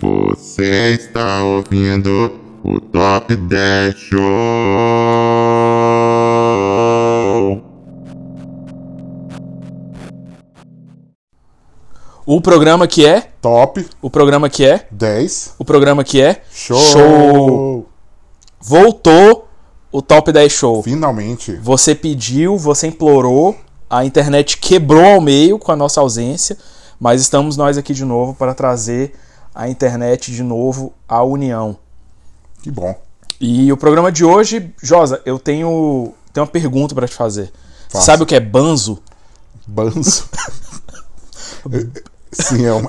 Você está ouvindo o Top 10 Show. O programa que é, Top o programa que é, 10 o programa que é. Show. Show. Voltou o Top 10 Show. Finalmente. Você pediu, você implorou, a internet quebrou ao meio com a nossa ausência, mas estamos nós aqui de novo para trazer a internet de novo à união. Que bom. E o programa de hoje, Josa, eu tenho, tenho uma pergunta para te fazer. Faça. sabe o que é banzo? Banzo. Sim, é uma.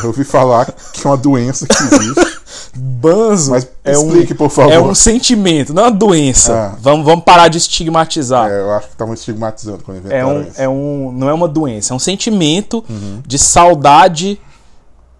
eu ouvi falar que é uma doença que existe. Banzo Mas é um, explique, por favor. é um sentimento, não é uma doença. Ah. Vamos, vamos parar de estigmatizar. É, eu acho que estavam estigmatizando quando É inventaram um, isso. é um, não é uma doença, é um sentimento Uhum. de saudade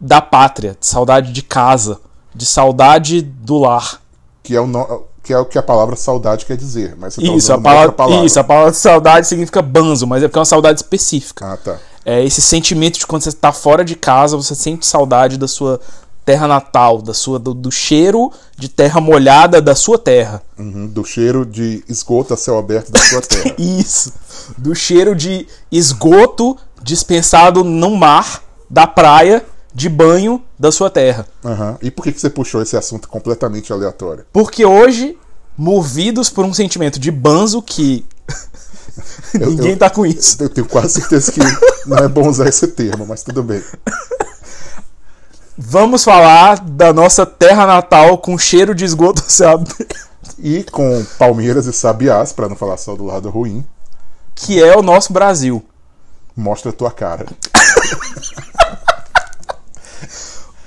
da pátria, de saudade de casa, de saudade do lar. Que, é o no- que é o que a palavra saudade quer dizer. Mas você tá Isso, a palavra, palavra. isso, a palavra saudade significa banzo, mas é porque é uma saudade específica. Ah, tá. É esse sentimento de quando você está fora de casa, você sente saudade da sua terra natal, da sua do, do cheiro de terra molhada da sua terra. Uhum, Do cheiro de esgoto a céu aberto da sua terra. Isso. Do cheiro de esgoto dispensado no mar, da praia, de banho da sua terra. Aham. E por que, que você puxou esse assunto completamente aleatório? Porque hoje, movidos por um sentimento de banzo que ninguém eu- tá com isso. Eu tenho quase certeza que não é bom usar esse termo, mas tudo bem. Vamos falar da nossa terra natal com cheiro de esgoto, sabe? E com palmeiras e sabiás, pra não falar só do lado ruim, Que é o nosso Brasil. mostra a tua cara.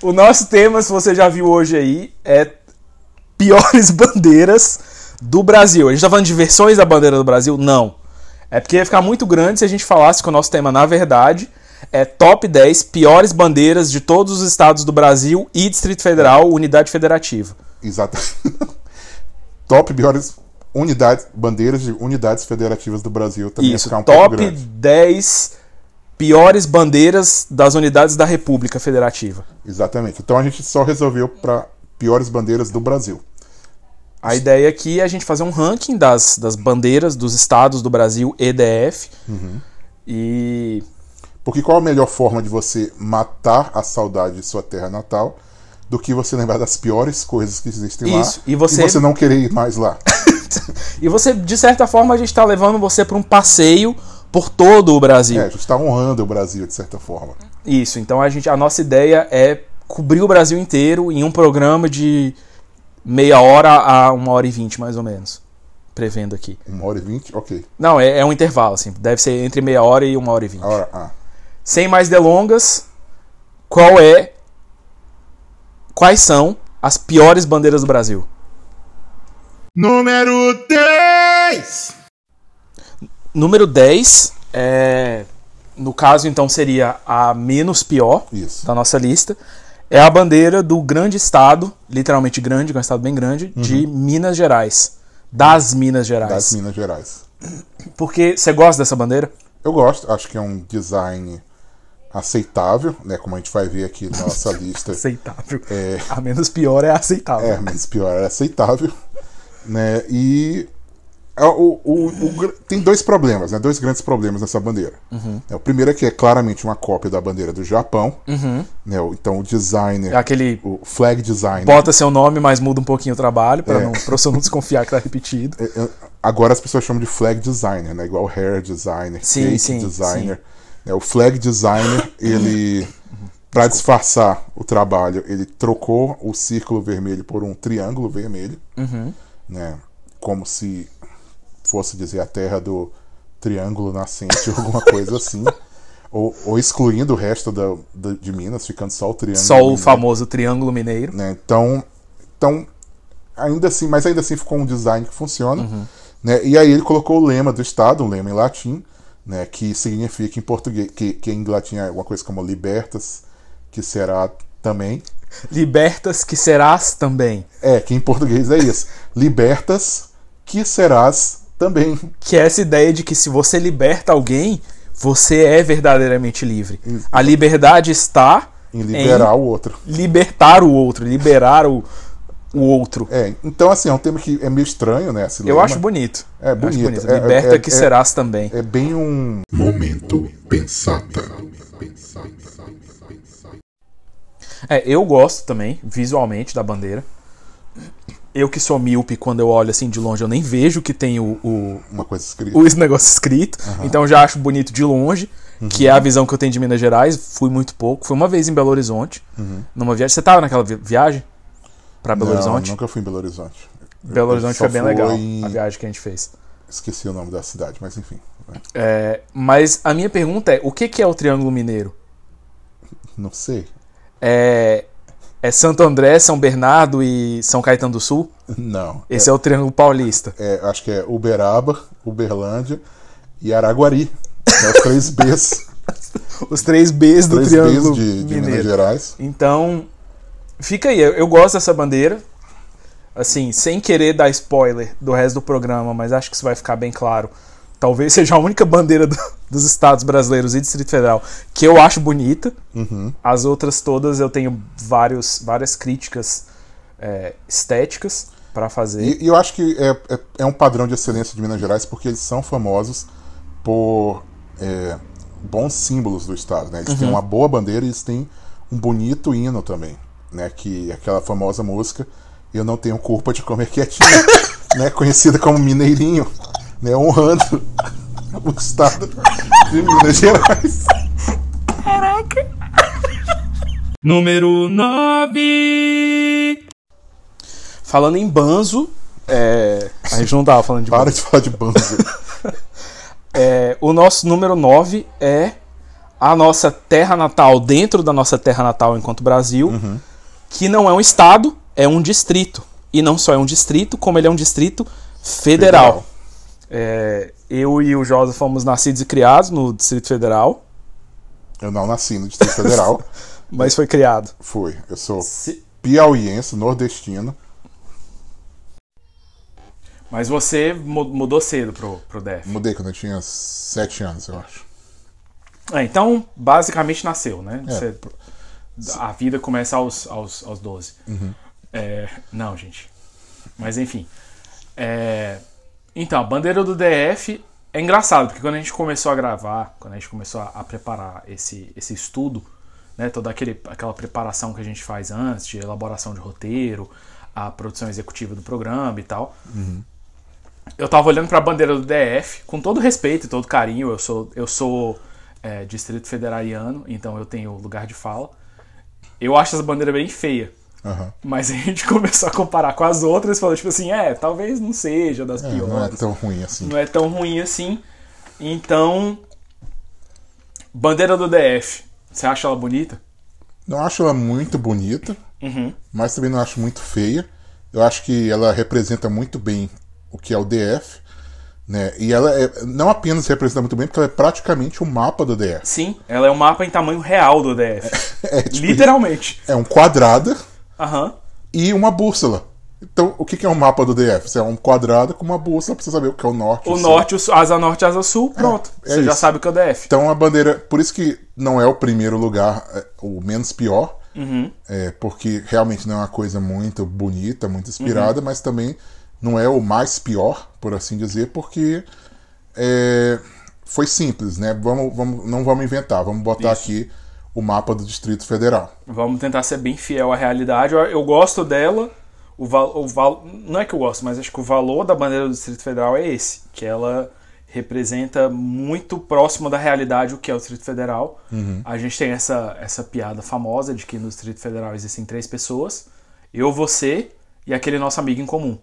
O nosso tema, se você já viu hoje aí, é piores bandeiras do Brasil. A gente tá falando de versões da bandeira do Brasil? Não. É porque ia ficar muito grande se a gente falasse que o nosso tema, na verdade, é top 10 piores bandeiras de todos os estados do Brasil e Distrito Federal, unidade federativa. Exato. Top piores unidades, bandeiras de unidades federativas do Brasil também Isso, ficar um top grande. 10 piores bandeiras das unidades da República Federativa. Exatamente. Então a gente só resolveu para piores bandeiras do Brasil. A ideia aqui é a gente fazer um ranking das, das bandeiras dos estados do Brasil EDF. Uhum. E Porque qual a melhor forma de você matar a saudade de sua terra natal do que você lembrar das piores coisas que existem Isso, lá e você- não querer ir mais lá? E você, de certa forma, a gente está levando você para um passeio por todo o Brasil. É, a gente está honrando o Brasil de certa forma. Isso, então a, gente, a nossa ideia é cobrir o Brasil inteiro em um programa de meia hora a uma hora e vinte, mais ou menos. Prevendo aqui. Uma hora e vinte? Ok. Não, é, é um intervalo, assim. Deve ser entre meia hora e uma hora e vinte. Ah, Sem mais delongas, qual é. Quais são as piores bandeiras do Brasil? Número 10. Número 10 é. No caso, então, seria a menos pior isso. da nossa lista. É a bandeira do grande estado, literalmente grande, que é um estado bem grande, de Minas Gerais. Das Minas Gerais. Das Minas Gerais. Porque você gosta dessa bandeira? Eu gosto, acho que é um design aceitável, né? Como a gente vai ver aqui na nossa lista. Aceitável. É. A menos pior é aceitável. É, mas pior é aceitável, né? E o, o- o tem dois problemas, né? Dois grandes problemas nessa bandeira. Uhum. É, o primeiro é que é claramente uma cópia da bandeira do Japão, né? O- Então o designer, É aquele. o flag designer, Bota seu nome, mas muda um pouquinho o trabalho, para É. não, pra você não desconfiar que tá repetido. é, é, agora as pessoas chamam de flag designer, né? Igual hair designer, Sim, cake sim, designer. Né? O flag designer, ele para disfarçar o trabalho, ele trocou o círculo vermelho por um triângulo vermelho, Uhum. né? Como se fosse dizer a terra do triângulo nascente ou alguma coisa assim. Ou, ou excluindo o resto da, da- de Minas, ficando só o triângulo. Só o mineiro, famoso Triângulo Mineiro. Né? Então, então, ainda assim, mas ainda assim ficou um design que funciona. Uhum. Né? E aí ele colocou o lema do Estado, um lema em latim, né? que significa em português, que, que em latim é alguma coisa como libertas, que será também. Libertas que serás também. É, que em português é isso. Libertas, que serás também. Que é essa ideia de que se você liberta alguém, você é verdadeiramente livre. A liberdade está Em liberar o outro. libertar o outro, liberar o, o outro. É, então assim, é um tema que é meio estranho, né? esse Eu acho bonito. É acho bonito. É- Liberta é- que é- serás também. É bem um. Momento pensata. É, eu gosto também, visualmente, da bandeira. Eu que sou míope, quando eu olho assim de longe, eu nem vejo que tem o, o, Uma coisa escrita. o esse negócio escrito. Então eu já acho bonito de longe, que é a visão que eu tenho de Minas Gerais. Fui muito pouco. Fui uma vez em Belo Horizonte, numa viagem. Você tava naquela vi- viagem? Pra Belo Não, Horizonte? nunca fui em Belo Horizonte. Belo Horizonte foi bem legal, em- a viagem que a gente fez. Esqueci o nome da cidade, mas enfim. né? É, mas a minha pergunta é: o que, que é o Triângulo Mineiro? Não sei. É, é Santo André, São Bernardo e São Caetano do Sul? Não. Esse é, o Triângulo Paulista. É, acho que é Uberaba, Uberlândia e Araguari. É os três Bs. Os três Bs do três Triângulo Bs de, de Minas Mineiro. Gerais. Então, fica aí. Eu, eu gosto dessa bandeira. Assim, sem querer dar spoiler do resto do programa, mas acho que isso vai ficar bem claro. Talvez seja a única bandeira do- dos estados brasileiros e Distrito Federal que eu acho bonita. Uhum. As outras todas eu tenho vários, várias críticas é, estéticas para fazer. E, e eu acho que é, é, é um padrão de excelência de Minas Gerais porque eles são famosos por é, bons símbolos do estado. Né? Eles Uhum. têm uma boa bandeira e eles têm um bonito hino também. Né? Que é aquela famosa música Eu Não Tenho Culpa de Comer Quietinho, né? conhecida como Mineirinho, né? honrando o estado de Minas Gerais. Número 9. Falando em banzo, é, a gente não tava falando de Para banzo. de falar de banzo. É, o nosso número 9 é a nossa terra natal dentro da nossa terra natal enquanto Brasil, que não é um estado, é um distrito. E não só é um distrito, como ele é um distrito federal. Federal. É, eu e o Josa fomos nascidos e criados no Distrito Federal, Eu não nasci no Distrito Federal. mas foi criado. Fui. Eu sou Se- piauiense, nordestino. Mas você mu- mudou cedo pro, pro DF. Mudei quando eu tinha 7 anos, eu acho. É, então, basicamente nasceu, né? É. Você- a vida começa aos, aos, aos 12. É, não, gente. Mas enfim. É, então, a bandeira do DF é engraçado, porque quando a gente começou a gravar, quando a gente começou a, a preparar esse, esse estudo, né, toda aquele, aquela preparação que a gente faz antes, de elaboração de roteiro, a produção executiva do programa e tal, eu tava olhando pra bandeira do DF, com todo respeito e todo carinho, eu sou, eu sou é, distrito federaliano, então eu tenho lugar de fala. Eu acho essa bandeira bem feia. Aham. Mas a gente começou a comparar com as outras e falou, tipo assim, é, talvez não seja das É, piores. não é tão ruim assim. Não é tão ruim assim. Então, bandeira do DF, você acha ela bonita? Não acho ela muito bonita, Uhum. mas também não acho muito feia. Eu acho que ela representa muito bem o que é o DF. Né? E ela é- não apenas representa muito bem, porque ela é praticamente o mapa do DF. Sim, ela é um mapa em tamanho real do DF. É, tipo, Literalmente. é um quadrado Aham. e uma bússola. Então, o que é um mapa do DF? Você é um quadrado com uma bússola pra você saber o que é o norte. O sul. norte, o sul, asa norte, asa sul, pronto. é você já isso. sabe o que é o DF. Então a bandeira, por isso que não é o primeiro lugar, é o menos pior, é, porque realmente não é uma coisa muito bonita, muito inspirada, mas também não é o mais pior, por assim dizer, porque é, foi simples, né? Vamos, vamos, não vamos inventar, vamos botar Isso. aqui o mapa do Distrito Federal. Vamos tentar ser bem fiel à realidade. Eu, eu gosto dela. O val, o val, não é que eu gosto, mas acho que o valor da bandeira do Distrito Federal é esse, que ela representa muito próximo da realidade o que é o Distrito Federal. A gente tem essa, essa piada famosa de que no Distrito Federal existem três pessoas: eu, você e aquele nosso amigo em comum.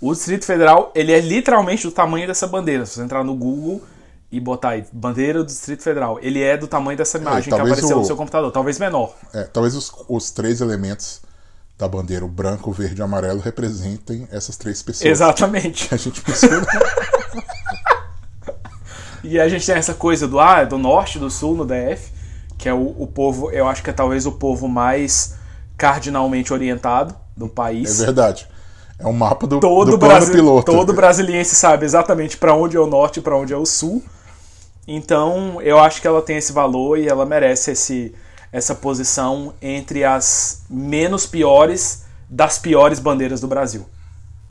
O Distrito Federal ele é literalmente do tamanho dessa bandeira. Se você entrar no Google e botar aí bandeira do Distrito Federal, ele é do tamanho dessa imagem que talvez apareceu o- no seu computador, talvez menor. É, talvez os, os três elementos da bandeira, o branco, o verde e o amarelo, representem essas três pessoas Exatamente. que a gente mencionou. E a gente tem essa coisa do ah, do norte, do sul, no DF, que é o, o povo, eu acho que é talvez o povo mais cardinalmente orientado do É país. verdade. É um mapa do, todo do plano piloto. todo brasiliense sabe exatamente para onde é o norte e para onde é o sul. Então, eu acho que ela tem esse valor e ela merece esse, essa posição entre as menos piores das piores bandeiras do Brasil.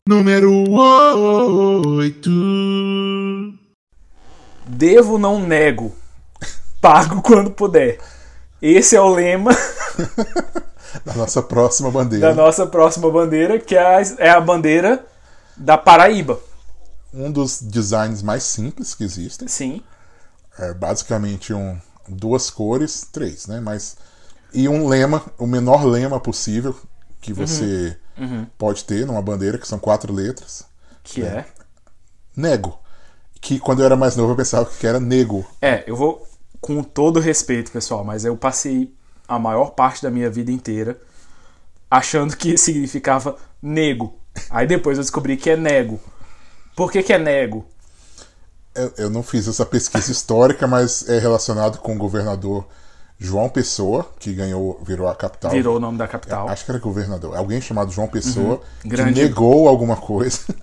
Número 8. Devo, não nego. Pago quando puder. Esse é o lema Da nossa próxima bandeira. da nossa próxima bandeira, que é a, é a bandeira da Paraíba. Um dos designs mais simples que existem. Sim. É basicamente um, duas cores, três, né? Mas, e um lema, o menor lema possível que você pode ter numa bandeira, que são quatro letras. Que é. Nego. Que quando eu era mais novo eu pensava que era nego. É, eu vou com todo respeito, pessoal, mas eu passei a maior parte da minha vida inteira achando que significava nego. Aí depois eu descobri que é nego. Por que, que é nego? Eu, eu não fiz essa pesquisa histórica, mas é relacionado com o governador João Pessoa, que ganhou, virou a capital. Virou o nome da capital. Acho que era governador. Alguém chamado João Pessoa que Grande- negou alguma coisa.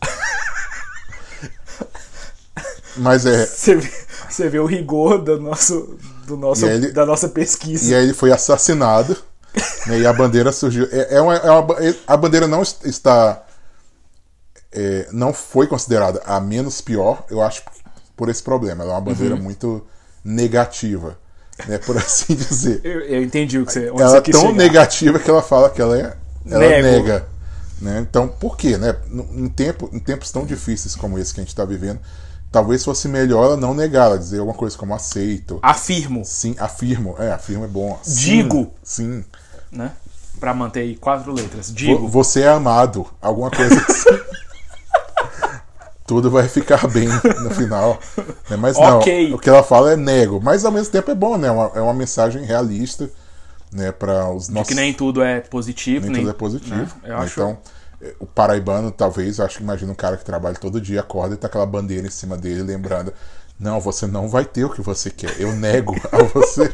Mas é. Você vê, você vê o rigor do nosso, do nosso, ele- da nossa pesquisa. E aí ele foi assassinado. né, e a bandeira surgiu. É, é uma, é uma a bandeira não est- está. é, não foi considerada a menos pior, eu acho, por esse problema. Ela é uma bandeira Uhum. muito negativa, né, por assim dizer. Eu, eu entendi o que você, onde ela é tão chegar. negativa que ela fala que ela é ela Nego. nega. Né? Então, por quê? Né? Em, tempo, em tempos tão difíceis como esse que a gente está vivendo, talvez fosse melhor ela não negar, ela dizer alguma coisa como aceito. Afirmo, Sim, afirmo. É, afirmo é bom. Digo. Sim. né? Pra manter aí quatro letras. Digo. Você é amado. Alguma coisa assim. Tudo vai ficar bem no final. né? Mas Ok. não, o que ela fala é nego. Mas ao mesmo tempo é bom, né? É uma, é uma mensagem realista né? para os De nossos. que nem tudo é positivo, nem nem, tudo é positivo. né? Eu né? acho. Então, o paraibano, talvez, eu acho que imagina um cara que trabalha todo dia, acorda e tá aquela bandeira em cima dele, lembrando: Não, você não vai ter o que você quer. Eu nego a você.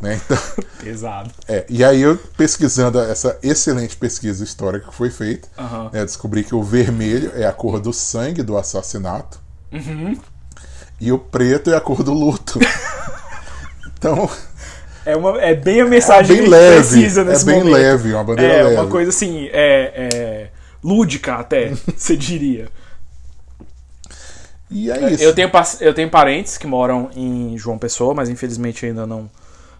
né? Então. Pesado. É, e aí eu pesquisando essa excelente pesquisa histórica que foi feita, Aham. né, descobri que o vermelho é a cor do sangue do assassinato Uhum. e o preto é a cor do luto. então, É, uma, é bem a mensagem bem leve, precisa é nesse bem momento. leve, uma bandeira É, leve. uma coisa assim, é, é lúdica até, você diria. E é isso. Eu tenho, eu tenho parentes que moram em João Pessoa, mas infelizmente ainda não,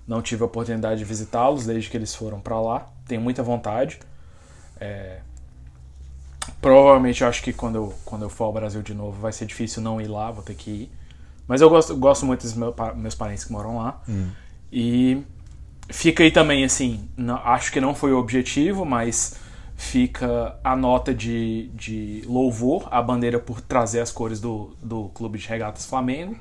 não tive a oportunidade de visitá-los desde que eles foram pra lá. Tenho muita vontade. É, provavelmente acho que quando eu, quando eu for ao Brasil de novo vai ser difícil não ir lá, vou ter que ir. Mas eu gosto, gosto muito dos meu pa- meus parentes que moram lá. E fica aí também, assim, não- acho que não foi o objetivo, mas fica a nota de, de louvor à bandeira por trazer as cores do, do Clube de Regatas Flamengo.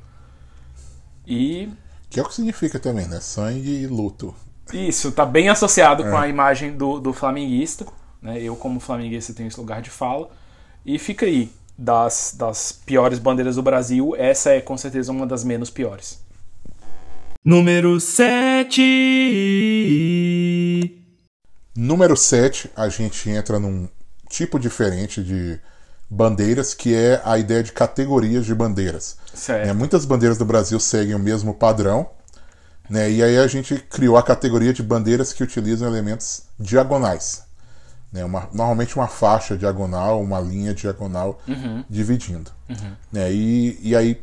E Que é o que significa também, né? Sangue e luto. isso tá bem associado com a imagem do, do flamenguista. Né? Eu, como flamenguista, tenho esse lugar de fala. E fica aí. Das, das piores bandeiras do Brasil, essa é com certeza uma das menos piores. Número 7. Número 7, a gente entra num tipo diferente de bandeiras, que é a ideia de categorias de bandeiras. Certo. né? Muitas bandeiras do Brasil seguem o mesmo padrão, né? e aí a gente criou a categoria de bandeiras que utilizam elementos diagonais. Né? Uma- normalmente uma faixa diagonal, uma linha diagonal dividindo. Né? E, e aí,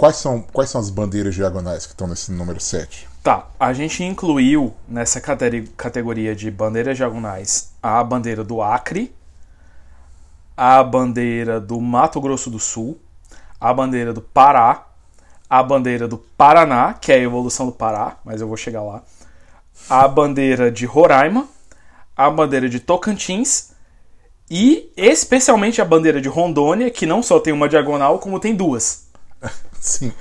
quais são, quais são as bandeiras diagonais que estão nesse número 7? Tá, a gente incluiu nessa categoria de bandeiras diagonais a bandeira do Acre, a bandeira do Mato Grosso do Sul, a bandeira do Pará, a bandeira do Paraná, que é a evolução do Pará, mas eu vou chegar lá, a bandeira de Roraima, a bandeira de Tocantins e especialmente a bandeira de Rondônia, que não só tem uma diagonal, como tem duas. Sim.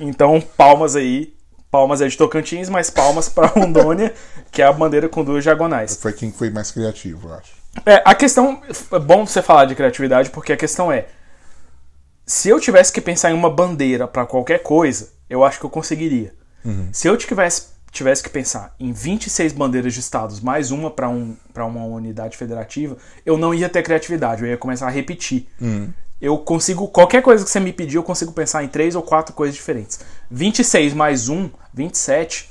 Então, palmas aí. Palmas é de Tocantins, mas palmas para Rondônia, que é a bandeira com duas diagonais. Foi quem foi mais criativo, eu acho. É, a questão. É bom você falar de criatividade, porque a questão é. Se eu tivesse que pensar em uma bandeira para qualquer coisa, eu acho que eu conseguiria. Se eu tivesse, tivesse que pensar em 26 bandeiras de estados, mais uma para um, pra uma unidade federativa, eu não ia ter criatividade, eu ia começar a repetir. Eu consigo. Qualquer coisa que você me pedir, eu consigo pensar em três ou quatro coisas diferentes. 26 mais 1, 27,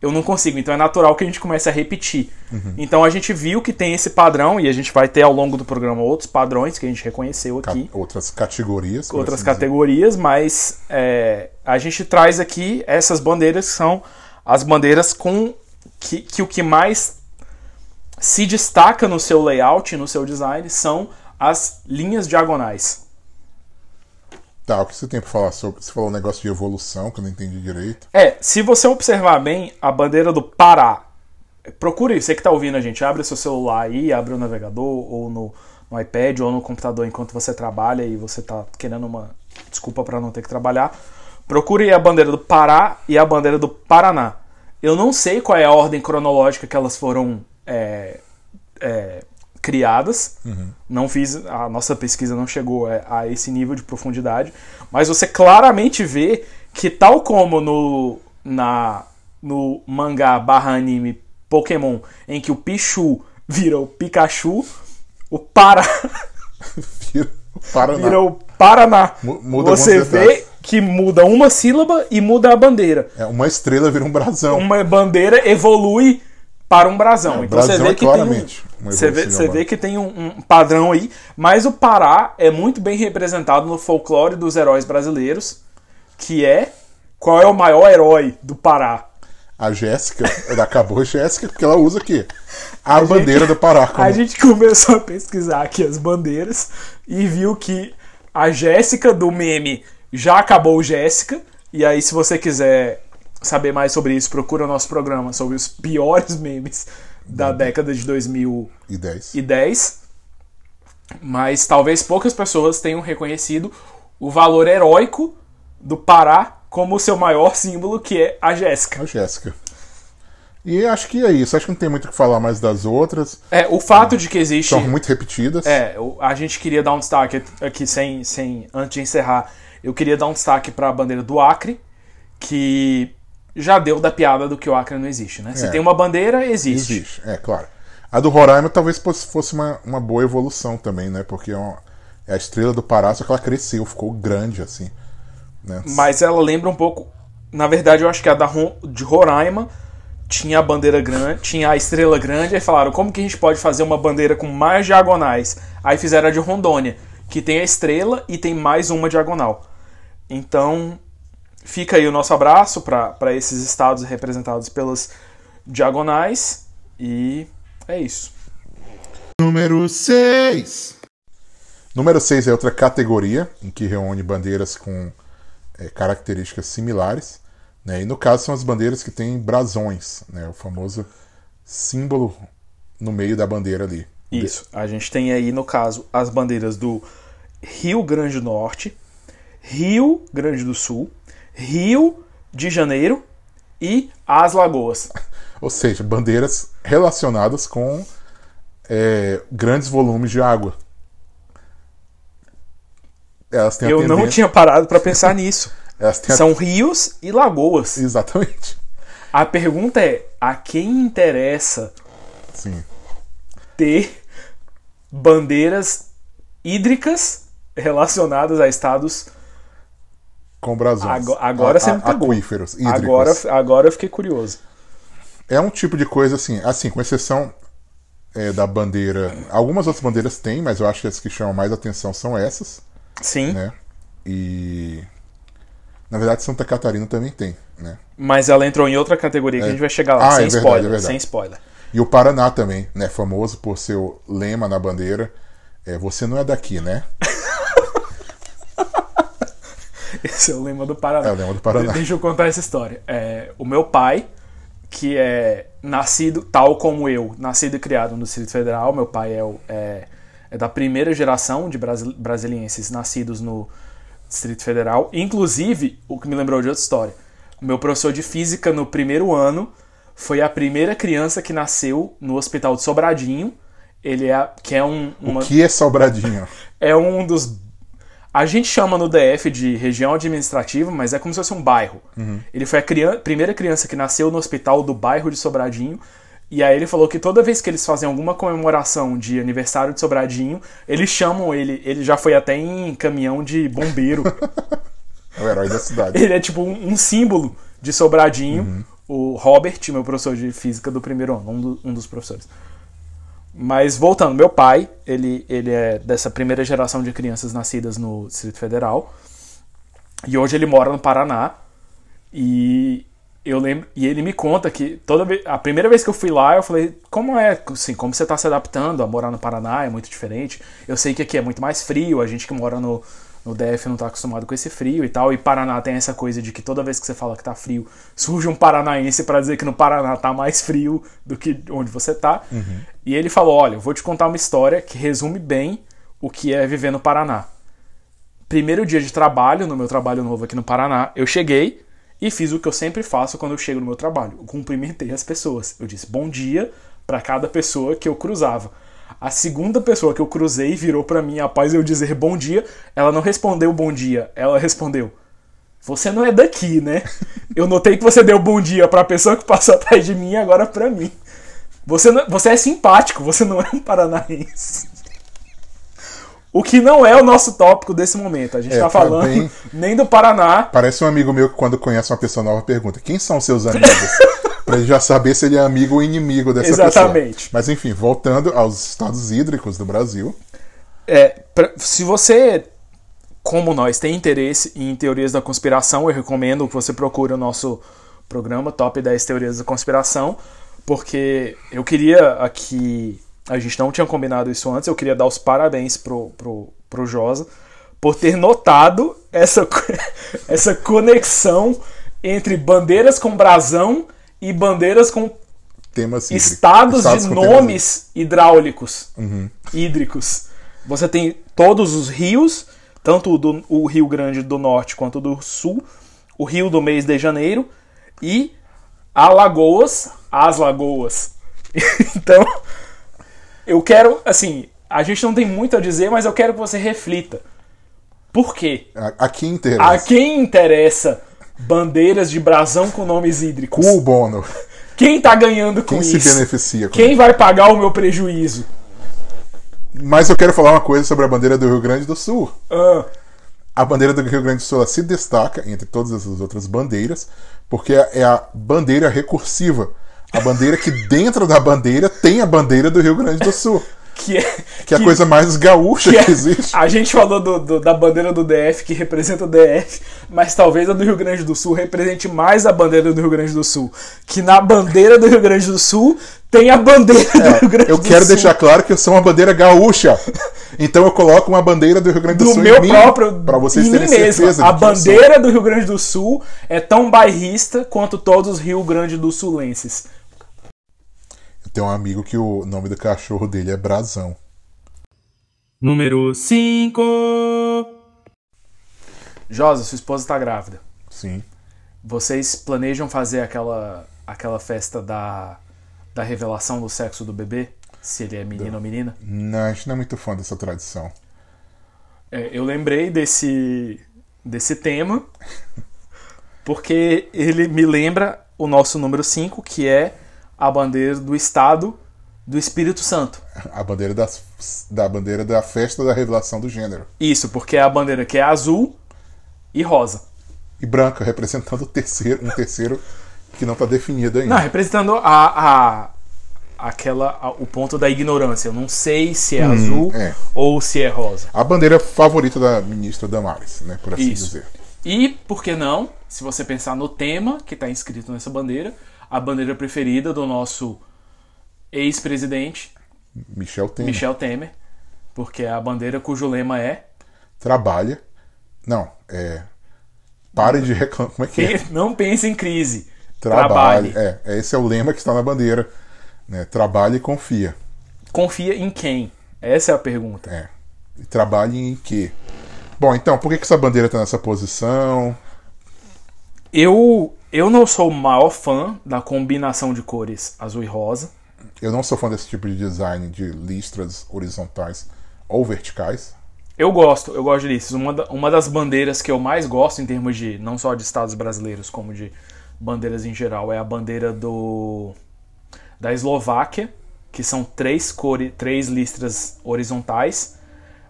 eu não consigo. Então é natural que a gente comece a repetir. Então a gente viu que tem esse padrão, e a gente vai ter ao longo do programa outros padrões que a gente reconheceu Ca- aqui Outras categorias. outras assim dizer. categorias, mas é, a gente traz aqui essas bandeiras que são as bandeiras com que, que o que mais se destaca no seu layout, no seu design, são as linhas diagonais. Tá, o que você tem pra falar sobre. Você falou um negócio de evolução que eu não entendi direito. É, se você observar bem, a bandeira do Pará. Procure, você que tá ouvindo a gente, abre seu celular aí, abre o navegador, ou no, no iPad, ou no computador enquanto você trabalha e você tá querendo uma desculpa para não ter que trabalhar. Procure a bandeira do Pará e a bandeira do Paraná. Eu não sei qual é a ordem cronológica que elas foram é, é, criadas. Não fiz. A nossa pesquisa não chegou é, a esse nível de profundidade. Mas você claramente vê que, tal como no, na, no mangá barra anime Pokémon, em que o Pichu vira o Pikachu, o Para Vira o Paraná. vira o Paraná. Mu- muda você vê que muda uma sílaba e muda a bandeira. É, uma estrela vira um brasão. Uma bandeira evolui para um brasão. É, então você brasão vê é que claramente tem um, você vê, você vê que tem um, um padrão aí, mas o Pará é muito bem representado no folclore dos heróis brasileiros, que é qual é o maior herói do Pará? A Jéssica, ela acabou a Jéssica, porque ela usa o quê? A, bandeira do Pará. Como... A gente começou a pesquisar aqui as bandeiras e viu que a Jéssica do meme já acabou Jéssica. E aí, se você quiser saber mais sobre isso, procura o nosso programa sobre os piores memes da década de 2010. E 10. Mas talvez poucas pessoas tenham reconhecido o valor heróico do Pará como o seu maior símbolo, que é a Jéssica. A Jéssica. E acho que é isso. Acho que não tem muito o que falar mais das outras. É, o fato de que existe. São muito repetidas. É, a gente queria dar um destaque aqui, sem, sem antes de encerrar, eu queria dar um destaque para a bandeira do Acre, que já deu da piada do que o Acre não existe, né? Se É. tem uma bandeira, existe. Existe, é claro. A do Roraima talvez fosse uma, uma boa evolução também, né? Porque é, uma- é a estrela do Pará, só que ela cresceu, ficou grande assim. Né? Mas ela lembra um pouco. Na verdade, eu acho que a da de Roraima tinha a bandeira grande, tinha a estrela grande, aí falaram, como que a gente pode fazer uma bandeira com mais diagonais? Aí fizeram a de Rondônia, que tem a estrela e tem mais uma diagonal. Então, fica aí o nosso abraço para esses estados representados pelas diagonais. E é isso. Número 6. Número 6 é outra categoria em que reúne bandeiras com é, características similares. Né? E no caso são as bandeiras que têm brasões, né? o famoso símbolo no meio da bandeira ali. Isso. A gente tem aí, no caso, as bandeiras do Rio Grande do Norte, Rio Grande do Sul, Rio de Janeiro e as Lagoas. Ou seja, bandeiras relacionadas com é, grandes volumes de água. Elas têm Eu não tendência- tinha parado para pensar nisso. Têm a- São rios e lagoas. Exatamente. A pergunta é: a quem interessa Sim. ter bandeiras hídricas relacionadas a estados Com brasões. Ago- agora você A- me a- pegou. Aquíferos, hídricos. Agora, agora eu fiquei curioso. É um tipo de coisa assim, assim, com exceção é, da bandeira. Algumas outras bandeiras têm, mas eu acho que as que chamam mais atenção são essas, Sim, né? E. Na verdade, Santa Catarina também tem, né? mas ela entrou em outra categoria que a gente vai chegar lá, Ah, sem é verdade, spoiler, é sem spoiler. E o Paraná também, né? Famoso por seu lema na bandeira. É, você não é daqui, né? Esse é o lema do Paraná. É o lema do Paraná. Deixa eu contar essa história. É, o meu pai, que é nascido, tal como eu, nascido e criado no Distrito Federal, meu pai é, o- é- é da primeira geração de brasi- brasilienses nascidos no Distrito Federal. Inclusive, o que me lembrou de outra história. O meu professor de física no primeiro ano foi a primeira criança que nasceu no Hospital de Sobradinho. Ele é, que é um, uma, O que é Sobradinho? é um dos. A gente chama no DF de região administrativa, mas é como se fosse um bairro. Ele foi a crian- primeira criança que nasceu no hospital do bairro de Sobradinho E aí ele falou que toda vez que eles fazem alguma comemoração de aniversário de Sobradinho, eles chamam ele, ele já foi até em caminhão de bombeiro. É o herói da cidade. ele é tipo um, um símbolo de Sobradinho. O Robert, meu professor de física do primeiro ano, um, do- um dos professores. Mas voltando, meu pai, ele, ele é dessa primeira geração de crianças nascidas no Distrito Federal. E hoje ele mora no Paraná. E eu lembro, e ele me conta que toda vez, a primeira vez que eu fui lá, eu falei, como é, assim, como você está se adaptando a morar no Paraná, é muito diferente. Eu sei que aqui é muito mais frio, a gente que mora no, no DF não tá acostumado com esse frio e tal, e Paraná tem essa coisa de que toda vez que você fala que tá frio, surge um paranaense para dizer que no Paraná tá mais frio do que onde você tá. E ele falou, olha, eu vou te contar uma história que resume bem o que é viver no Paraná primeiro dia de trabalho, no meu trabalho novo aqui no Paraná, eu cheguei e fiz o que eu sempre faço quando eu chego no meu trabalho. Eu cumprimentei as pessoas. Eu disse bom dia para cada pessoa que eu cruzava. A segunda pessoa que eu cruzei virou para mim após eu dizer bom dia. Ela não respondeu bom dia, ela respondeu: Você não é daqui, né? Eu notei que você deu bom dia para a pessoa que passou atrás de mim e agora para mim. Você, não- você é simpático, você não é um paranaense. O que não é o nosso tópico desse momento. A gente É, tá falando bem- nem do Paraná. Parece um amigo meu que quando conhece uma pessoa nova pergunta: quem são seus amigos? pra ele já saber se ele é amigo ou inimigo dessa Exatamente. pessoa. Mas enfim, voltando aos estados hídricos do Brasil. É, pra- se você, como nós, tem interesse em teorias da conspiração, eu recomendo que você procure o nosso programa Top 10 Teorias da Conspiração, porque eu queria aqui. A gente não tinha combinado isso antes, eu queria dar os parabéns pro, pro, pro Josa por ter notado essa, essa conexão entre bandeiras com brasão e bandeiras com Temas estados, Estados de nomes hidráulicos, hídricos. Você tem todos os rios, tanto o, do- o Rio Grande do Norte quanto do Sul, o rio do mês de janeiro e Alagoas, as lagoas. então, eu quero, assim, a gente não tem muito a dizer, mas eu quero que você reflita. Por quê? A- Aqui interessa. A quem interessa bandeiras de brasão com nomes hídricos? Cool Bono. Quem tá ganhando com Quem se isso? beneficia com Quem vai pagar o meu prejuízo? Mas eu quero falar uma coisa sobre a bandeira do Rio Grande do Sul. Ah, A bandeira do Rio Grande do Sul se destaca entre todas as outras bandeiras, porque é a bandeira recursiva. A bandeira que dentro da bandeira tem a bandeira do Rio Grande do Sul. Que é, Que é a coisa mais gaúcha que que, é- existe. A gente falou do- do- da bandeira do DF, que representa o DF, mas talvez a do Rio Grande do Sul represente mais a bandeira do Rio Grande do Sul. Que na bandeira do Rio Grande do Sul tem a bandeira do Rio Grande É, Eu do quero Sul. deixar claro que eu sou uma bandeira gaúcha. Então eu coloco uma bandeira do Rio Grande do, do Sul meu em mim, próprio para vocês em terem mim mesmo. certeza A eu bandeira do Rio Grande do Sul é tão bairrista quanto todos os Rio Grande do Sulenses. Tenho um amigo que o nome do cachorro dele é Brasão. Número 5. Josa, sua esposa tá grávida. Sim. Vocês planejam fazer aquela, aquela festa da, da revelação do sexo do bebê? Se ele é menino ou menina? Não, a gente não é muito fã dessa tradição. É, eu lembrei desse, desse tema porque ele me lembra o nosso número 5, que é a bandeira do Estado do Espírito Santo. A bandeira das, da bandeira da festa da revelação do gênero. Isso, porque é a bandeira que é azul e rosa. E branca, representando o terceiro, um terceiro que não está definido ainda. Não, representando a, a aquela a- o ponto da ignorância. Eu não sei se é azul é. ou se é rosa. A bandeira favorita da ministra Damares, né? Por assim Isso. dizer. E, por que não, se você pensar no tema que está inscrito nessa bandeira, a bandeira preferida do nosso ex-presidente, Michel Temer Michel Temer, porque é a bandeira cujo lema é trabalha. Não, é. Pare de reclamar. Como é que é? Não pense em crise. Trabalhe. Trabalhe. É, esse é o lema que está na bandeira. Né? Trabalhe e confia. Confia em quem? Essa é a pergunta. É. E trabalhe em quê? Bom, então, por que, que essa bandeira está nessa posição? Eu, eu não sou o maior fã da combinação de cores azul e rosa. Eu não sou fã desse tipo de design de listras horizontais ou verticais. Eu gosto, eu gosto disso. Uma, da- uma das bandeiras que eu mais gosto em termos de, não só de estados brasileiros, como de bandeiras em geral, é a bandeira do da Eslováquia, que são três, cores, três listras horizontais,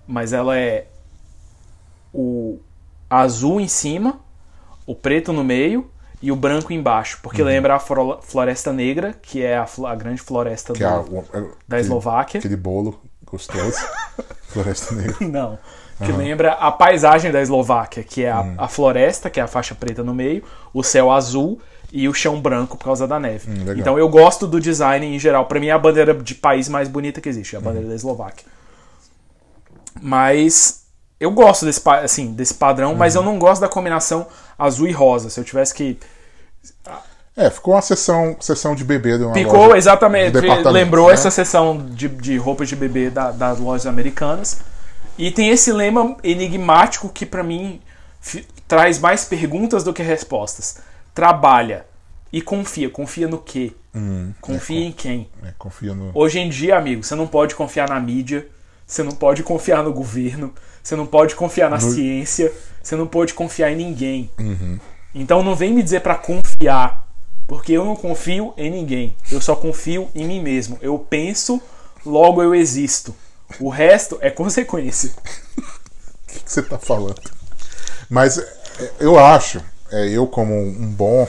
mas ela é o azul em cima, o preto no meio e o branco embaixo, porque lembra a Floresta Negra, que é a, a grande floresta Que do- é a- o- é- da Eslováquia. Aquele bolo gostoso. Floresta Negra. Não. Que lembra a paisagem da Eslováquia, que é a, a floresta, que é a faixa preta no meio, o céu azul e o chão branco por causa da neve. legal. então eu gosto do design em geral. Pra mim é a bandeira de país mais bonita que existe, é a bandeira da Eslováquia. Mas eu gosto desse, assim, desse padrão, mas eu não gosto da combinação azul e rosa. Se eu tivesse que. É, ficou uma sessão, sessão de bebê de uma Ficou loja exatamente. de Lembrou né? essa seção de, de roupas de bebê da- das lojas americanas. E tem esse lema enigmático que pra mim traz mais perguntas do que respostas. Trabalha e confia. Confia no quê? confia em quem? É, confia no. Hoje em dia, amigo, você não pode confiar na mídia, você não pode confiar no governo, você não pode confiar na ciência, você não pode confiar em ninguém. Então não vem me dizer pra confiar, porque eu não confio em ninguém. Eu só confio em mim mesmo. Eu penso, logo eu existo. O resto é consequência. O que você tá falando? Mas é, eu acho, é, eu como um bom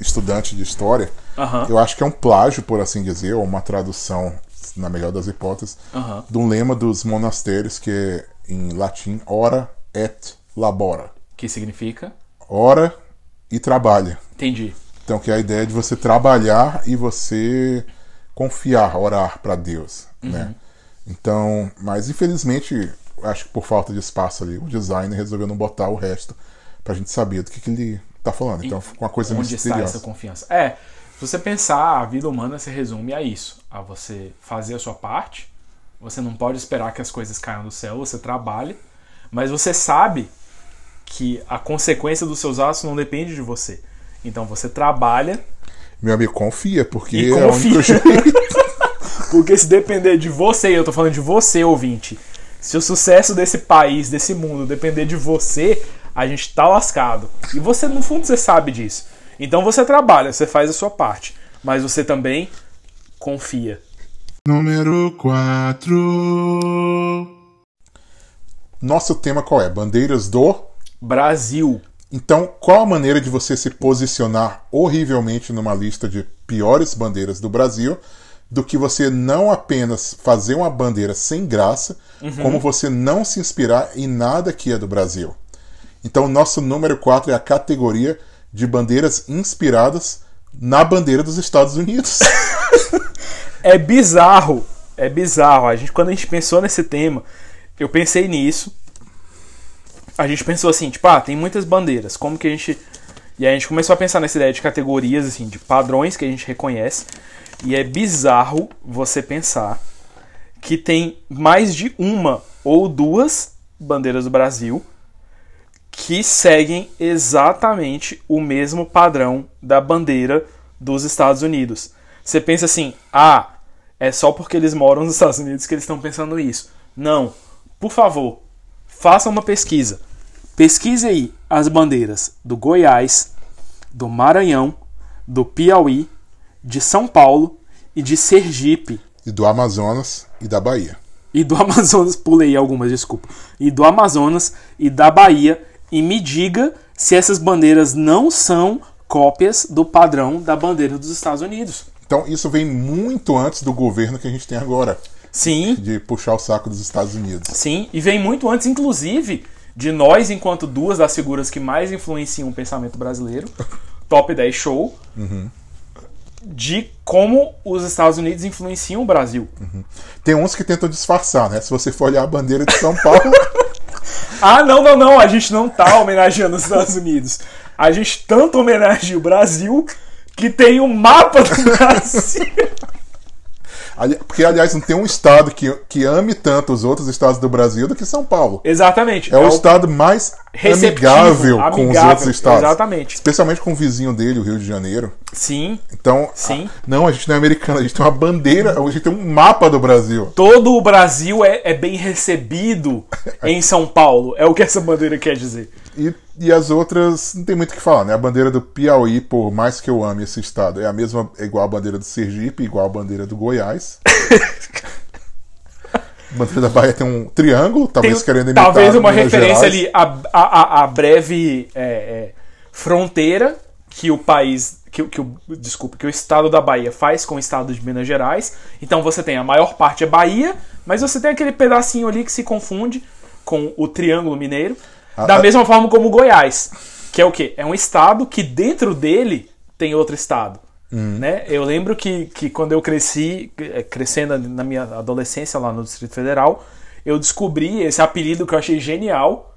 estudante de história, Aham. eu acho que é um plágio, por assim dizer, ou uma tradução, na melhor das hipóteses, Aham. de um lema dos monastérios que em latim ora et labora. Que significa? Ora e trabalha. Entendi. Então, que é a ideia de você trabalhar e você confiar, orar para Deus, né? Então, mas infelizmente, acho que por falta de espaço ali, o designer resolveu não botar o resto pra gente saber do que, que ele tá falando. Então, ficou uma coisa Onde está misteriosa. essa confiança? É, se você pensar, a vida humana se resume a isso: a você fazer a sua parte. Você não pode esperar que as coisas caiam do céu, você trabalha, mas você sabe que a consequência dos seus atos não depende de você. Então você trabalha, Meu amigo, confia, porque E é o único confia. jeito. porque se depender de você, e eu tô falando de você, ouvinte, se o sucesso desse país, desse mundo depender de você, a gente tá lascado. E você, no fundo, você sabe disso. Então você trabalha, você faz a sua parte, mas você também confia. Número 4. Nosso tema qual é? Bandeiras do. Brasil. Então, qual a maneira de você se posicionar horrivelmente numa lista de piores bandeiras do Brasil do que você não apenas fazer uma bandeira sem graça, como você não se inspirar em nada que é do Brasil? Então, nosso número 4 é a categoria de bandeiras inspiradas na bandeira dos Estados Unidos. É bizarro. É bizarro. A gente, quando a gente pensou nesse tema, eu pensei nisso. A gente pensou assim, tipo, ah, tem muitas bandeiras. Como que a gente. E aí a gente começou a pensar nessa ideia de categorias, assim, de padrões que a gente reconhece. E é bizarro você pensar que tem mais de uma ou duas bandeiras do Brasil que seguem exatamente o mesmo padrão da bandeira dos Estados Unidos. Você pensa assim, ah, é só porque eles moram nos Estados Unidos que eles estão pensando isso. Não. Por favor, faça uma pesquisa. Pesquise aí as bandeiras do Goiás, do Maranhão, do Piauí, de São Paulo e de Sergipe. e do Amazonas e da Bahia. E do Amazonas, pulei algumas, desculpa. E do Amazonas e da Bahia. E me diga se essas bandeiras não são cópias do padrão da bandeira dos Estados Unidos. Então, isso vem muito antes do governo que a gente tem agora, Sim, de puxar o saco dos Estados Unidos. sim. E vem muito antes, inclusive, de nós, enquanto duas das figuras que mais influenciam o pensamento brasileiro, Top 10 Show, de como os Estados Unidos influenciam o Brasil. Tem uns que tentam disfarçar, né? Se você for olhar a bandeira de São Paulo, Ah, não, não, não, a gente não tá homenageando os Estados Unidos. A gente tanto homenageia o Brasil que tem um mapa do Brasil. porque aliás não tem um estado que, que ame tanto os outros estados do Brasil do que São Paulo. Exatamente. É o estado mais receptivo, amigável, com os amigável, outros estados. exatamente. Especialmente com o vizinho dele, o Rio de Janeiro. Sim, Então, Sim. a- não, a gente não é americano, a gente tem uma bandeira, a gente tem um mapa do Brasil. todo o Brasil é, é bem recebido em São Paulo. É o que essa bandeira quer dizer. E, e as outras não tem muito o que falar, né? A bandeira do Piauí, por mais que eu ame esse estado, é a mesma, é igual a bandeira do Sergipe, igual a bandeira do Goiás. a bandeira da Bahia tem um triângulo, talvez Tem querendo imitar talvez uma referência Gerais. ali à, à, à- à breve é, é, fronteira que o país, que, o- que o, desculpa, que o estado da Bahia faz com o estado de Minas Gerais. Então você tem a maior parte é Bahia, mas você tem aquele pedacinho ali que se confunde com o Triângulo Mineiro, da mesma forma como o Goiás, que é o quê? É um estado que dentro dele tem outro estado. Né? Eu lembro que, que quando eu cresci, eh, crescendo na minha adolescência lá no Distrito Federal, eu descobri esse apelido que eu achei genial,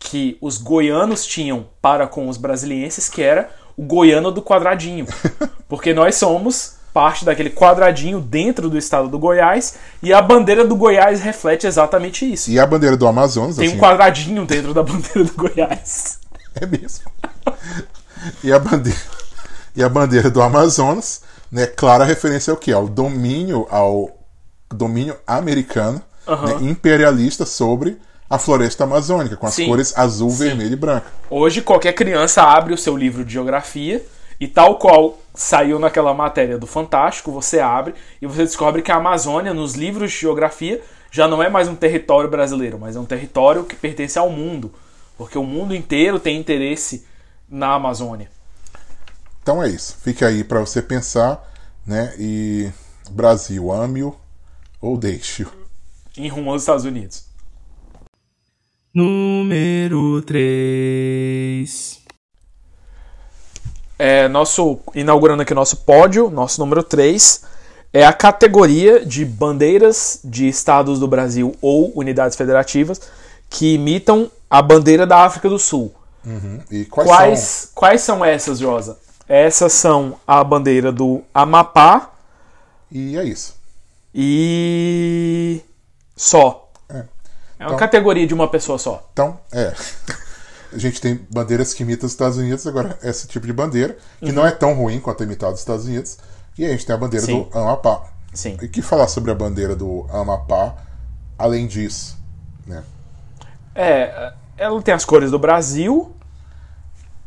que os goianos tinham para com os brasilienses, que era o goiano do quadradinho. Porque nós somos parte daquele quadradinho dentro do estado do Goiás, e a bandeira do Goiás reflete exatamente isso. E a bandeira do Amazonas, Tem assim, um quadradinho dentro da bandeira do Goiás. É mesmo. E a bandeira, e a bandeira do Amazonas, né, clara referência ao que? Ao domínio, ao domínio americano, Aham. né, imperialista sobre a floresta amazônica, com as Sim. cores azul, vermelho e branco. Hoje qualquer criança abre o seu livro de geografia e tal qual saiu naquela matéria do Fantástico, você abre e você descobre que a Amazônia nos livros de geografia já não é mais um território brasileiro, mas é um território que pertence ao mundo, porque o mundo inteiro tem interesse na Amazônia. Então é isso. Fique aí para você pensar, né? E Brasil, ame-o ou deixe-o. Em rumo aos Estados Unidos. Número 3. É, nosso, inaugurando aqui o nosso pódio, nosso número 3, é a categoria de bandeiras de estados do Brasil ou unidades federativas que imitam a bandeira da África do Sul. E quais, Quais, são? quais são essas, Josa? Essas são a bandeira do Amapá E é isso. e. só. É. É uma Então- categoria de uma pessoa só. Então, é. A gente tem bandeiras que imitam os Estados Unidos, agora esse tipo de bandeira, que não é tão ruim quanto a imitada dos Estados Unidos. E a gente tem a bandeira Sim. do Amapá. Sim. E o que falar sobre a bandeira do Amapá, além disso? Né? É, ela tem as cores do Brasil,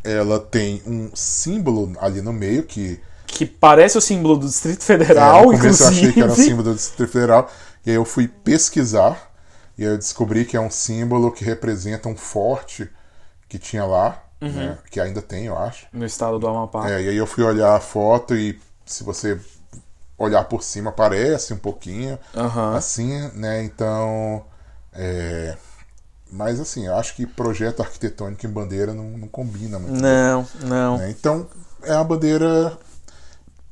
Ela tem um símbolo ali no meio que que parece o símbolo do Distrito é, Federal, no começo eu inclusive. achei que era o símbolo do Distrito Federal. E aí eu fui pesquisar e aí eu descobri que é um símbolo que representa um forte que tinha lá, Uhum. né, que ainda tem, eu acho. No estado do Amapá. É, e aí eu fui olhar a foto e se você olhar por cima parece um pouquinho Aham. assim, né? Então, é... mas assim, eu acho que projeto arquitetônico em bandeira não, não combina muito. Não, não. né? Então, é uma bandeira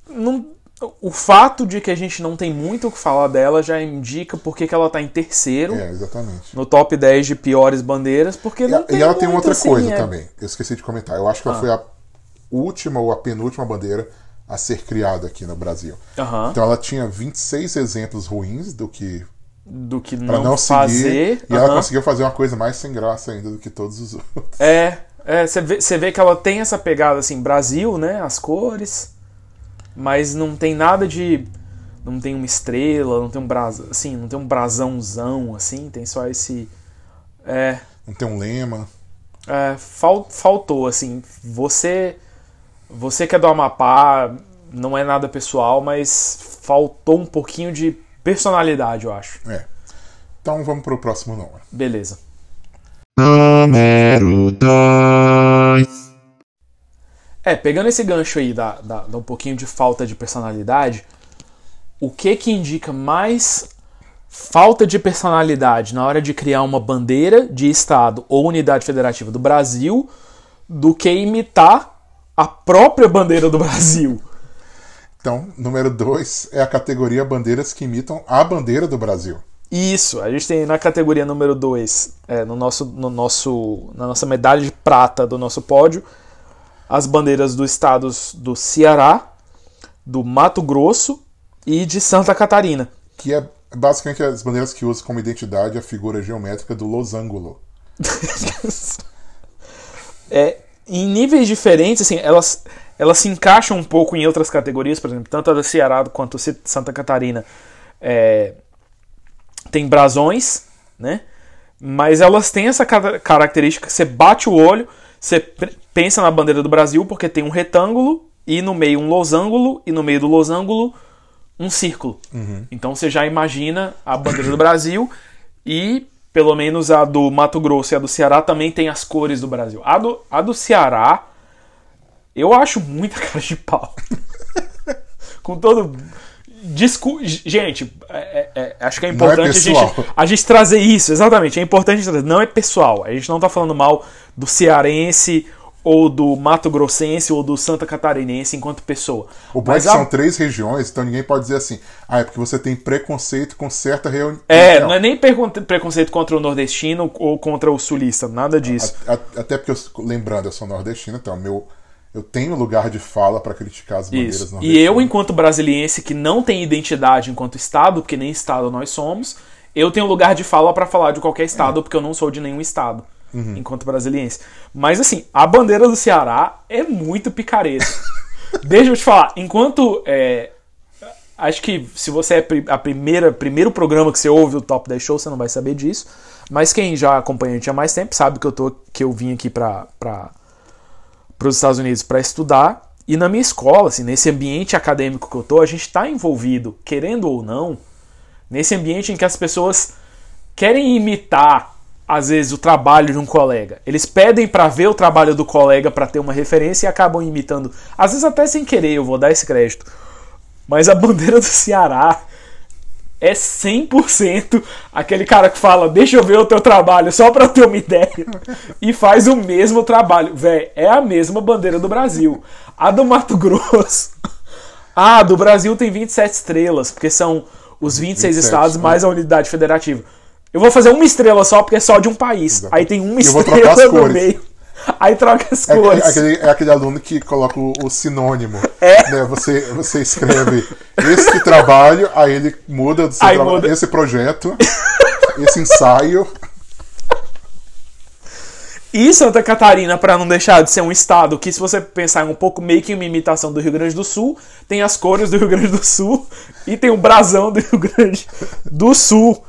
Não- O fato de que a gente não tem muito o que falar dela já indica porque que ela tá em terceiro é, exatamente. no top 10 de piores bandeiras, porque E, não tem e ela tem muito, outra assim, coisa é- também. Eu esqueci de comentar. Eu acho que ela foi a última ou a penúltima bandeira a ser criada aqui no Brasil. Aham. Então ela tinha 26 exemplos ruins do que do que não, não, fazer. seguir. E ela conseguiu fazer uma coisa mais sem graça ainda do que todos os outros. É, é, você vê, você vê que ela tem essa pegada assim, Brasil, né? As cores. Mas não tem nada de. Não tem uma estrela, não tem um brasa, assim, não tem um brasãozão, assim, tem só esse. É. Não tem um lema. É, fal- faltou, assim, você você que é do Amapá, não é nada pessoal, mas faltou um pouquinho de personalidade, eu acho. É. Então vamos pro próximo número. Beleza. Número 2. É, pegando esse gancho aí da, da, da um pouquinho de falta de personalidade, o que que indica mais falta de personalidade na hora de criar uma bandeira de Estado ou unidade federativa do Brasil do que imitar a própria bandeira do Brasil? Então, número 2 é a categoria bandeiras que imitam a bandeira do Brasil. Isso, a gente tem na categoria número 2, no nosso, no nosso, na nossa medalha de prata do nosso pódio, as bandeiras dos estados do Ceará, do Mato Grosso e de Santa Catarina. Que é basicamente as bandeiras que usam como identidade a figura geométrica do losango. É, em níveis diferentes, assim, elas, elas se encaixam um pouco em outras categorias, por exemplo, tanto a do Ceará quanto a de Santa Catarina é, tem brasões, né? Mas elas têm essa cara- característica, você bate o olho, você pensa na bandeira do Brasil porque tem um retângulo e no meio um losango e no meio do losango um círculo. Então você já imagina a bandeira do Brasil e pelo menos a do Mato Grosso e a do Ceará também tem as cores do Brasil. A do, a do Ceará eu acho muita cara de pau. Com todo. Discu... Gente, é- é- é- acho que é é importante a, gente, a gente trazer isso, exatamente. É importante trazer. Não é pessoal. A gente não tá falando mal do cearense ou do Mato Grossense ou do Santa Catarinense enquanto pessoa. O bom é Mas que a- são três regiões, então ninguém pode dizer assim, ah, é porque você tem preconceito com certa reunião. É, não é nem preconceito contra o nordestino ou contra o sulista, nada disso. Até porque, eu, lembrando, eu sou nordestino, então meu, eu tenho lugar de fala para criticar as bandeiras Isso. E eu, enquanto brasiliense que não tem identidade enquanto Estado, porque nem Estado nós somos, eu tenho lugar de fala pra falar de qualquer Estado, porque eu não sou de nenhum Estado, enquanto brasiliense. Mas assim, a bandeira do Ceará é muito picareta. Deixa eu te falar, enquanto. é, acho que se você é a primeira primeiro programa que você ouve o Top 10 Show, você não vai saber disso. Mas quem já acompanha a gente há mais tempo sabe que eu, tô, que eu vim aqui pra. pra para os Estados Unidos para estudar. E na minha escola, assim, nesse ambiente acadêmico que eu tô, a gente está envolvido, querendo ou não, nesse ambiente em que as pessoas querem imitar, às vezes, o trabalho de um colega. Eles pedem para ver o trabalho do colega para ter uma referência e acabam imitando, às vezes até sem querer, eu vou dar esse crédito. Mas a bandeira do Ceará é 100% aquele cara que fala, deixa eu ver o teu trabalho só pra eu ter uma ideia. E faz o mesmo trabalho. Véi, é a mesma bandeira do Brasil. A do Mato Grosso. Ah, do Brasil tem 27 estrelas, porque são os 26 27, estados né? mais a unidade federativa. Eu vou fazer uma estrela só porque é só de um país. Exato. Aí tem uma estrela no cores. meio. Aí troca as É aquele, cores. aquele- é aquele aluno que coloca o, o sinônimo. É. Né? Você, você escreve esse trabalho, aí ele muda do seu Aí trabalho, muda. esse projeto, esse ensaio. E Santa Catarina, para não deixar de ser um estado que, se você pensar um pouco meio que uma imitação do Rio Grande do Sul, tem as cores do Rio Grande do Sul e tem o brasão do Rio Grande do Sul.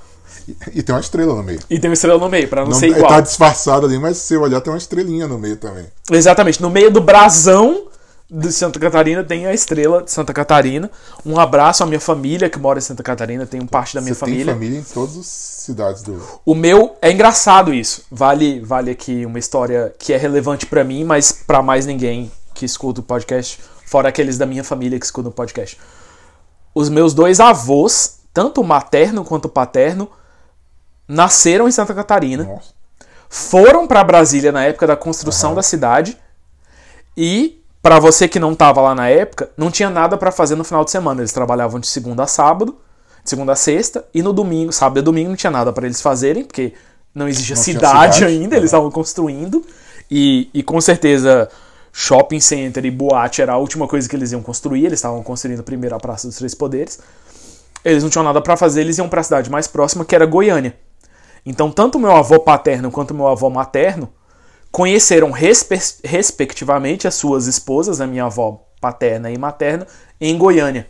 E tem uma estrela no meio. E tem uma estrela no meio, para não, Não, ser ele igual. tá disfarçado ali, mas se você olhar, tem uma estrelinha no meio também. Exatamente, no meio do brasão de Santa Catarina tem a estrela de Santa Catarina. Um abraço à minha família que mora em Santa Catarina, tenho parte da minha você família. tem família em todas as cidades do. O meu é engraçado isso. Vale, vale aqui uma história que é relevante pra mim, mas pra mais ninguém que escuta o podcast, fora aqueles da minha família que escutam o podcast. Os meus dois avós, tanto o materno quanto o paterno, nasceram em Santa Catarina, Nossa. foram pra Brasília na época da construção da cidade e pra você que não tava lá na época, não tinha nada pra fazer no final de semana. Eles trabalhavam de segunda a sábado, de segunda a sexta, e no domingo, sábado e domingo não tinha nada pra eles fazerem, porque não existia Não cidade, cidade, ainda, eles né? estavam construindo. E, e com certeza shopping center e boate era a última coisa que eles iam construir, eles estavam construindo primeiro a Praça dos Três Poderes. Eles não tinham nada pra fazer, eles iam pra cidade mais próxima, que era Goiânia. Então, tanto meu avô paterno quanto meu avô materno conheceram respe- respectivamente as suas esposas, a minha avó paterna e materna, em Goiânia.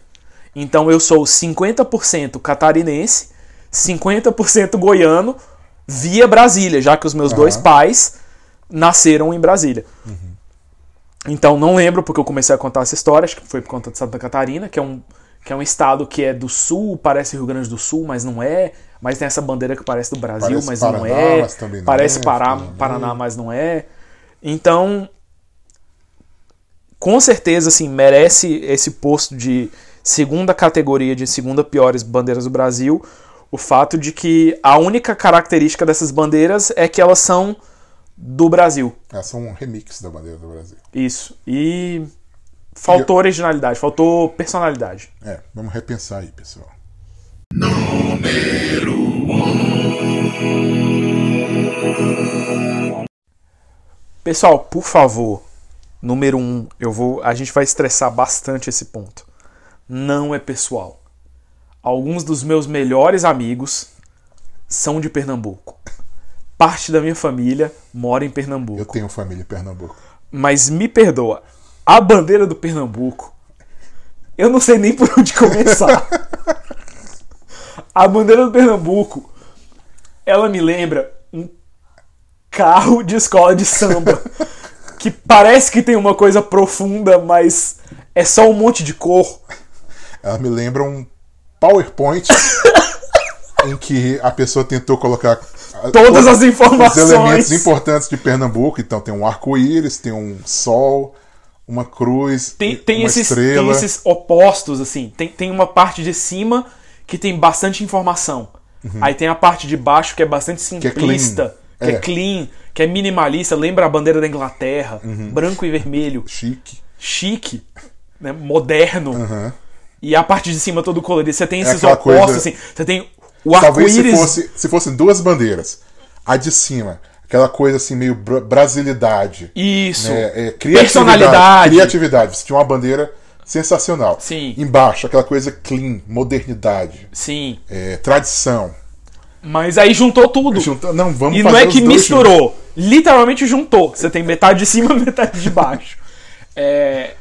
Então eu sou 50% catarinense, 50% goiano, via Brasília, já que os meus dois pais nasceram em Brasília. Então não lembro porque eu comecei a contar essa história, acho que foi por conta de Santa Catarina, que é um, que é um estado que é do sul, parece Rio Grande do Sul, mas não é. Mas tem essa bandeira que parece do Brasil, Parece mas Paraná, não é. mas não parece é, Pará, é. Paraná, mas não é. Então, com certeza, assim, merece esse posto de segunda categoria, de segunda piores bandeiras do Brasil, o fato de que a única característica dessas bandeiras é que elas são do Brasil. Essa é um remix da bandeira do Brasil. Isso. E faltou originalidade, faltou personalidade. É, vamos repensar aí, pessoal. Pessoal, por favor, número um, eu vou, a gente vai estressar bastante esse ponto. Não é pessoal. Alguns dos meus melhores amigos são de Pernambuco. Parte da minha família mora em Pernambuco. Eu tenho família em Pernambuco. Mas me perdoa, a bandeira do Pernambuco, eu não sei nem por onde começar. a bandeira do Pernambuco, ela me lembra carro de escola de samba. que parece que tem uma coisa profunda, mas é só um monte de cor. Ela me lembra um PowerPoint em que a pessoa tentou colocar Todas as os informações. elementos importantes de Pernambuco. Então tem um arco-íris, tem um sol, uma cruz, Tem, tem, uma esses, estrela. tem esses opostos, assim. Tem, tem uma parte de cima que tem bastante informação. Aí tem a parte de baixo que é bastante Uhum. é clean. simplista, que é, É. clean, que é minimalista, lembra a bandeira da Inglaterra, Uhum. branco e vermelho, Chique. chique, né, moderno. Aham. E a parte de cima todo colorido. Você tem esses É opostos, coisa- assim. Você tem o Talvez se, arco-íris. fosse, se fossem duas bandeiras. A de cima, aquela coisa assim, meio bra- brasilidade. Isso. né? É, criatividade, Personalidade. Criatividade. Você tinha uma bandeira sensacional. Sim. Embaixo, aquela coisa clean, modernidade, Sim. é, tradição. Mas aí juntou tudo. Não, vamos E não é que misturou. Literalmente juntou. Você tem metade de cima metade de baixo. É,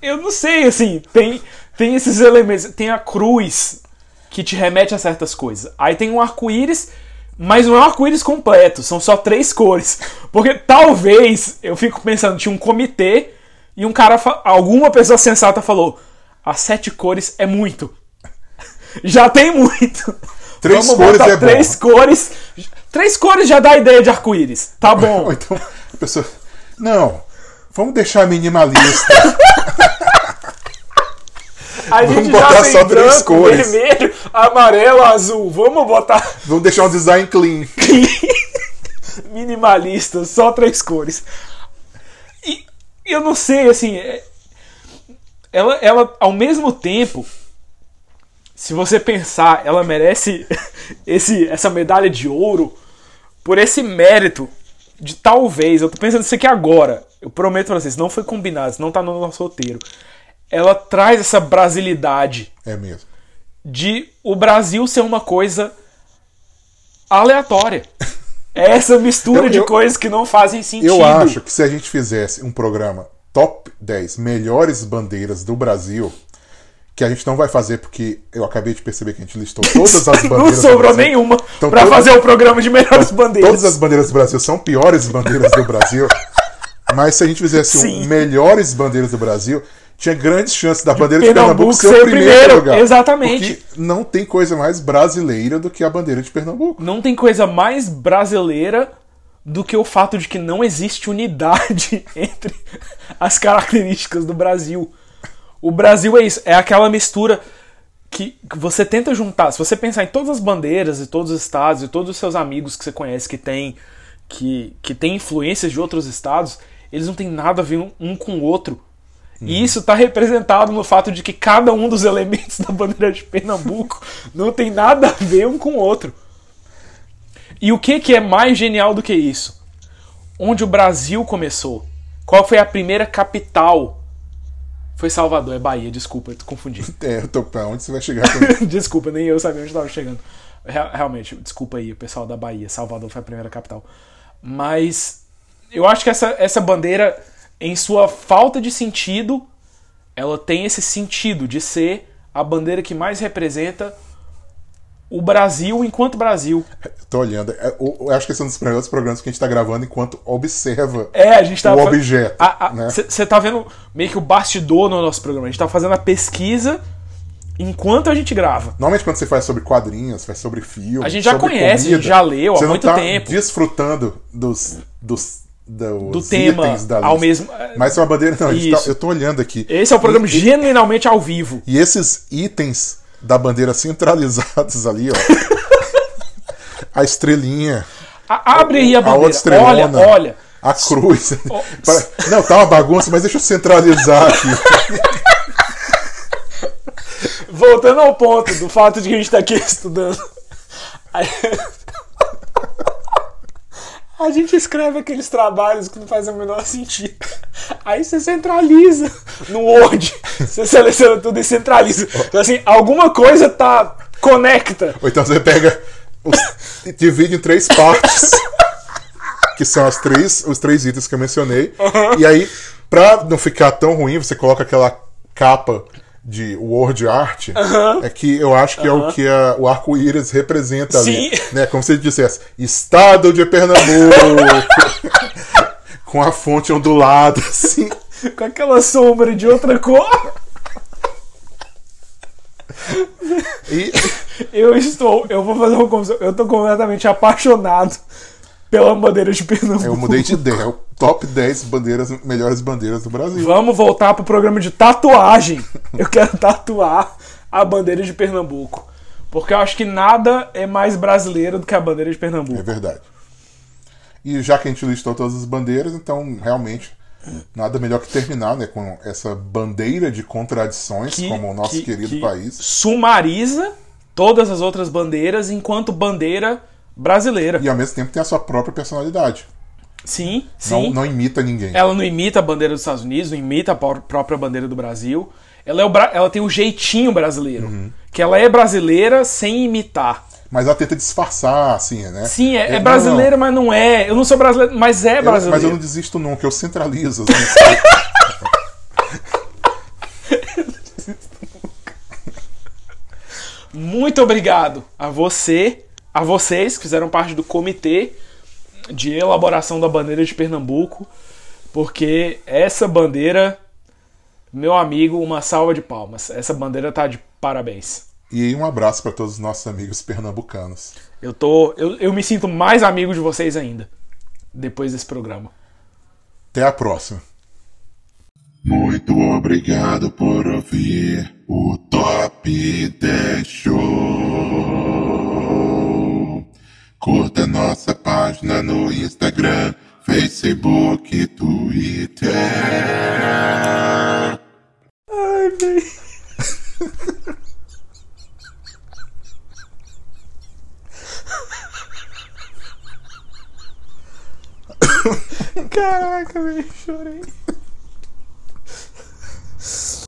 Eu não sei, assim, tem, tem esses elementos. Tem a cruz que te remete a certas coisas. Aí tem um arco-íris, mas não é um arco-íris completo, são só três cores. Porque talvez, eu fico pensando, tinha um comitê e um cara, alguma pessoa sensata falou: as sete cores é muito. Já tem muito. Três Vamos cores é bom. três cores. Três cores já dá a ideia de arco-íris. Tá bom. então, a pessoa. Não, vamos deixar minimalista. A Vamos gente botar já tem só três branco, cores. vermelho, amarelo, azul. Vamos botar vamos deixar um design clean. minimalista, só três cores. E eu não sei, assim. é- Ela, ela, ao mesmo tempo, se você pensar, ela merece esse, essa medalha de ouro por esse mérito de talvez. Eu tô pensando isso aqui agora. Eu prometo pra vocês, não foi combinado, isso não tá no nosso roteiro. Ela traz essa brasilidade É mesmo. de o Brasil ser uma coisa aleatória. É essa mistura Eu- de eu- coisas que não fazem sentido. Eu acho que se a gente fizesse um programa top 10 melhores bandeiras do Brasil, que a gente não vai fazer porque eu acabei de perceber que a gente listou todas as bandeiras. não do sobrou Brasil. nenhuma Então, pra todas- fazer o programa de melhores bandeiras. Todas as bandeiras do Brasil são piores bandeiras do Brasil. Mas se a gente fizesse Sim. um melhores bandeiras do Brasil, tinha grandes chances da bandeira de Pernambuco Pernambuco ser o primeiro, primeiro, lugar. exatamente. Porque não tem coisa mais brasileira do que a bandeira de Pernambuco. Não tem coisa mais brasileira do que o fato de que não existe unidade entre as características do Brasil. O Brasil é isso, é aquela mistura que que você tenta juntar. Se você pensar em todas as bandeiras e todos os estados e todos os seus amigos que você conhece que tem que, que tem influências de outros estados, eles não têm nada a ver um, um com o outro. E isso está representado no fato de que cada um dos elementos da bandeira de Pernambuco não tem nada a ver um com o outro. E o que, que é mais genial do que isso? Onde o Brasil começou? Qual foi a primeira capital? Foi Salvador, é Bahia, desculpa, eu confundi. É, eu tô pra onde você vai chegar com desculpa, nem eu sabia onde estava chegando. Real- Realmente, desculpa aí, o pessoal da Bahia. Salvador foi a primeira capital. Mas eu acho que essa, essa bandeira, em sua falta de sentido, ela tem esse sentido de ser a bandeira que mais representa o Brasil enquanto Brasil. Tô olhando. É, Eu acho que esse é um dos primeiros programas que a gente tá gravando enquanto observa É, a gente tá o objeto. né? Você tá vendo meio que o bastidor no nosso programa. A gente tá fazendo a pesquisa enquanto a gente grava. Normalmente quando você faz sobre quadrinhos, faz sobre filme, A gente já conhece, a gente já leu há muito não tá tempo. desfrutando dos, dos, dos Do tema ao mesmo- Mas é uma bandeira não, a tá- eu tô olhando aqui. Esse é o programa E- genuinamente ao vivo. E esses itens da bandeira centralizados ali, ó. a estrelinha, A- abre aí a a outra bandeira. estrelona, Olha, olha. a cruz. Pare- Não, tá uma bagunça, mas deixa eu centralizar aqui. Voltando ao ponto do fato de que a gente tá aqui estudando. A gente escreve aqueles trabalhos que não fazem o menor sentido. Aí você centraliza no Word. Você seleciona tudo e centraliza. Então, assim, alguma coisa tá. conecta. Ou então você pega, os- divide em três partes, que são as três, os três itens que eu mencionei. E aí, pra não ficar tão ruim, você coloca aquela capa de word art, é que eu acho que é o que a- o arco-íris representa ali. Sim. Né? Como se ele dissesse, Estado de Pernambuco, com a fonte ondulada, assim. Com aquela sombra de outra cor. E, Eu estou. Eu vou fazer uma confusão. Eu tô completamente apaixonado pela bandeira de Pernambuco. eu mudei de ideia, é o top 10 bandeiras, melhores bandeiras do Brasil. Vamos voltar pro programa de tatuagem. Eu quero tatuar a bandeira de Pernambuco. Porque eu acho que nada é mais brasileiro do que a bandeira de É Pernambuco. verdade. E já que a gente listou todas as bandeiras, então realmente nada melhor que terminar né, com essa bandeira de contradições, Que- como o nosso que- querido que país. Sumariza todas as outras bandeiras enquanto bandeira brasileira. E ao mesmo tempo tem a sua própria personalidade. Sim, Não, sim. não imita ninguém. Ela não imita a bandeira dos Estados Unidos, não imita a pró- própria bandeira do Brasil. Ela, é o bra- ela tem o jeitinho brasileiro. Uhum. Que ela é brasileira sem imitar. Mas ela tenta disfarçar, assim, né? Sim, é, é não, brasileira, mas não é. Eu não sou brasileiro, mas é não. Eu- brasileiro. mas eu não desisto nunca, eu centralizo. Assim, Muito obrigado a você, a vocês que fizeram parte do comitê de elaboração da bandeira de Pernambuco, porque essa bandeira, meu amigo, uma salva de palmas. Essa bandeira tá de parabéns. e um abraço para todos os nossos amigos pernambucanos. Eu tô, eu, eu me sinto mais amigo de vocês ainda depois desse programa. Até a próxima. Muito obrigado por ouvir o Top 10 Show. Curta nossa página no Instagram, Facebook, Twitter. Ai, velho. Caraca, velho, chorei.